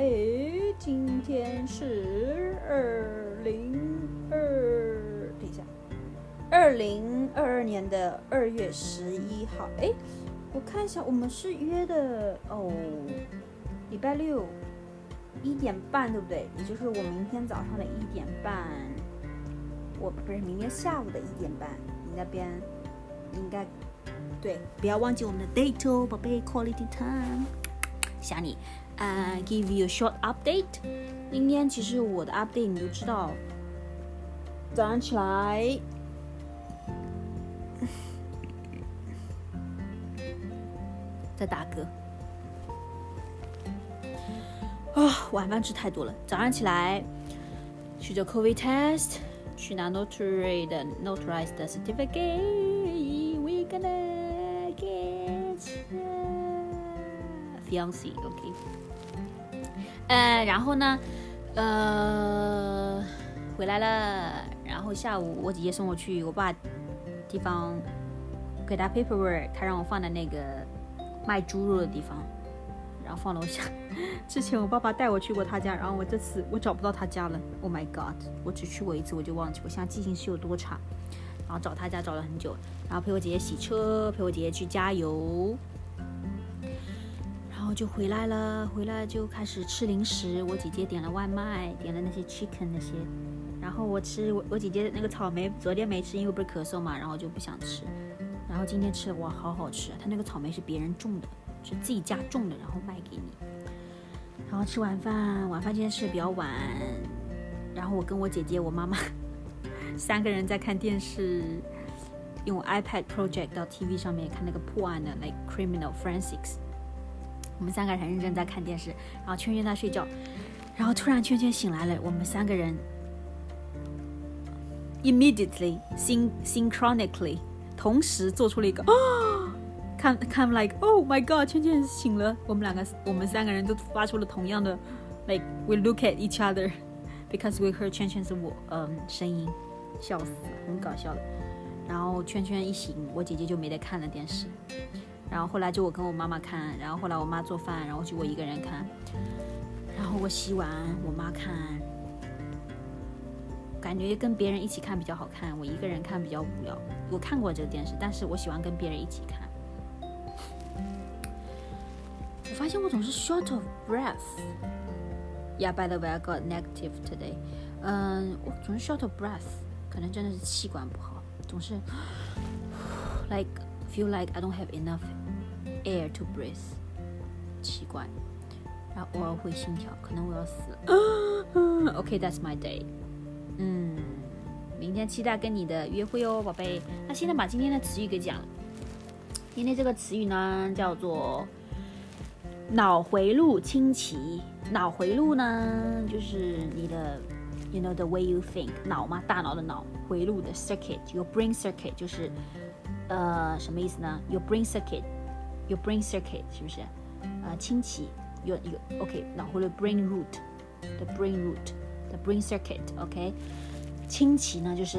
贝，今天是二零二，等一下，二零二二年的二月十一号。哎，我看一下，我们是约的哦，礼拜六一点半，对不对？也就是我明天早上的一点半，我不是明天下午的一点半，你那边应该对，不要忘记我们的 date 哦，宝贝，quality time，想你。呃，give you a short update。今天其实我的 update 你都知道，早上起来在打嗝啊，晚饭吃太多了。早上起来去做 COVID test，去拿 notary 的 notarized certificate fiance，OK。呃，然后呢，呃，回来了。然后下午我姐姐送我去我爸地方给他 paperwork，他让我放在那个卖猪肉的地方，然后放楼下。之前我爸爸带我去过他家，然后我这次我找不到他家了。Oh my god！我只去过一次，我就忘记，我现在记性是有多差。然后找他家找了很久，然后陪我姐姐洗车，陪我姐姐去加油。就回来了，回来就开始吃零食。我姐姐点了外卖，点了那些 chicken 那些，然后我吃我我姐姐那个草莓，昨天没吃，因为不是咳嗽嘛，然后就不想吃。然后今天吃了，哇，好好吃！他那个草莓是别人种的，是自己家种的，然后卖给你。然后吃晚饭，晚饭今天吃的比较晚。然后我跟我姐姐、我妈妈 三个人在看电视，用 iPad project 到 TV 上面看那个破案的，like criminal forensics。我们三个人很认真在看电视，然后圈圈在睡觉，然后突然圈圈醒来了，我们三个人 immediately syn synchronically 同时做出了一个啊，看看 like oh my god，圈圈醒了，我们两个我们三个人都发出了同样的 like we look at each other because we heard 圈圈是我嗯声音，笑死，很搞笑的。然后圈圈一醒，我姐姐就没得看了电视。然后后来就我跟我妈妈看，然后后来我妈做饭，然后就我一个人看，然后我洗碗，我妈看，感觉跟别人一起看比较好看，我一个人看比较无聊。我看过这个电视，但是我喜欢跟别人一起看。我发现我总是 short of breath。Yeah, by the way, I got negative today. 嗯，我总是 short of breath，可能真的是气管不好，总是 like feel like I don't have enough. Air to breathe，奇怪，然后偶尔会心跳，可能我要死了。OK，that's my day。嗯，明天期待跟你的约会哦，宝贝。那现在把今天的词语给讲了。今天这个词语呢叫做脑回路清奇。脑回路呢就是你的，you know the way you think，脑嘛，大脑的脑回路的 circuit，your brain circuit 就是呃什么意思呢？your brain circuit。Your brain circuit 是不是？呃，清奇有有 OK，脑回路 brain root，the brain root，the brain circuit，OK，清奇呢就是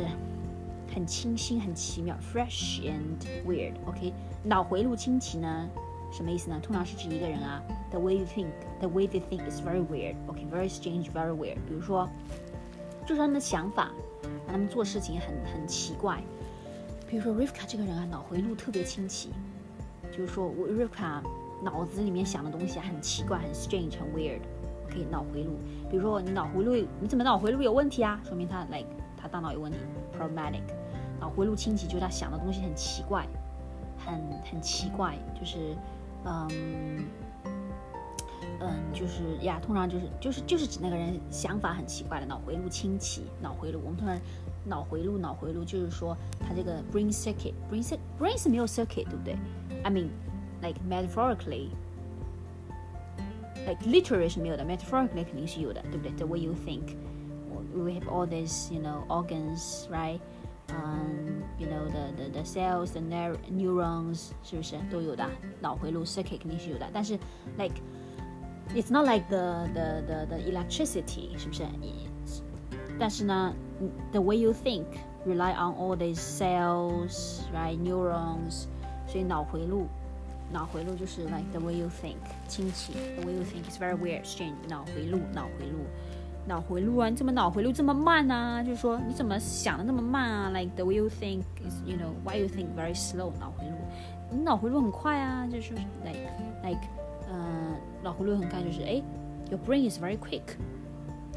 很清新、很奇妙，fresh and weird，OK，脑回路清奇呢什么意思呢？通常是指一个人啊，the way you think，the way they think is very weird，OK，very strange，very weird。比如说，就是他们的想法，让他们做事情很很奇怪。比如说 Rivka 这个人啊，脑回路特别清奇。就是说，我 Rivka 脑子里面想的东西很奇怪，很 strange，很 weird。OK，脑回路。比如说你脑回路，你怎么脑回路有问题啊？说明他 like 他大脑有问题，problematic。脑回路清奇就是他想的东西很奇怪，很很奇怪，就是嗯嗯，就是呀，通常就是就是就是指那个人想法很奇怪的脑回路清奇。脑回路，我们通常脑回路脑回路就是说他这个 brain circuit，brain circuit brain 是没有 circuit，对不对？I mean, like metaphorically, like literally 是没有的，metaphorically 肯定是有的，对不对？The way you think, we have all these, you know, organs, right? Um, you know the the the cells, the neurons 是不是都有的？脑回路 circuit 肯定是有的，但是 like it's not like the the the the electricity 是不是？ 但是呢，the way you think rely on all these cells, right? Neurons. 所以脑回路 脑回路就是 like the way you think，清奇，the way you think is very weird, strange。脑回路，脑回路，脑回路啊！你怎么脑回路这么慢啊？就是说你怎么想的那么慢啊？Like the way you think is, you know, why you think very slow？脑回路，你脑回路很快啊！就是 like like，嗯，脑回路很快就是哎，your brain is very quick。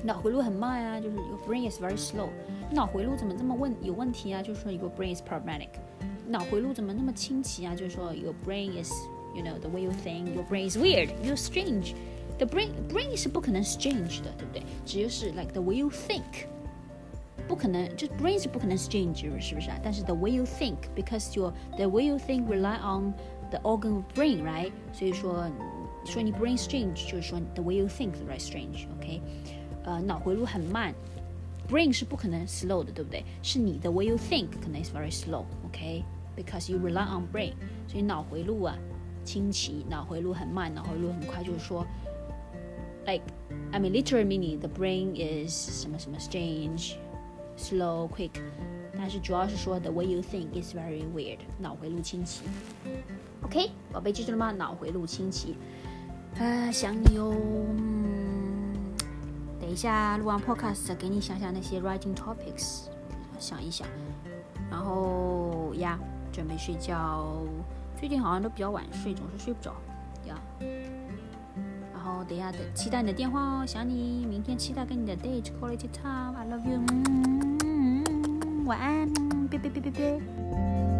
脑回路很慢啊，就是 your brain is very slow。脑回路怎么这么问有问题啊？就是说 your brain is problematic。脑回路怎么那么清奇啊？就是说，your brain is you know the way you think, your brain is weird, you're strange. The brain brain 是不可能 strange 的，对不对？只有是 like the way you think，不可能就 brain 是不可能 strange，是不是啊？但是 the way you think because your the way you think rely on the organ of brain, right？所以说说你 brain strange 就是说 the way you think right strange，OK？、Okay? 呃，脑回路很慢。brain 是不可能 slow 的，对不对？是你的 way you think 可能 is very slow，OK？because you rely on brain，所以脑回路啊，清奇，脑回路很慢，脑回路很快，就是说，like I mean literally meaning the brain is 什么什么 strange, slow, quick，但是主要是说 the way you think is very weird，脑回路清奇。OK，宝贝记住了吗？脑回路清奇。啊，想你哦。 等一下录完 podcast，给你想想那些 writing topics，想一想，然后呀。准备睡觉，最近好像都比较晚睡，总是睡不着呀。然后等一下等，期待你的电话哦，想你，明天期待跟你的 date quality time，I love you，晚安，拜拜拜拜拜。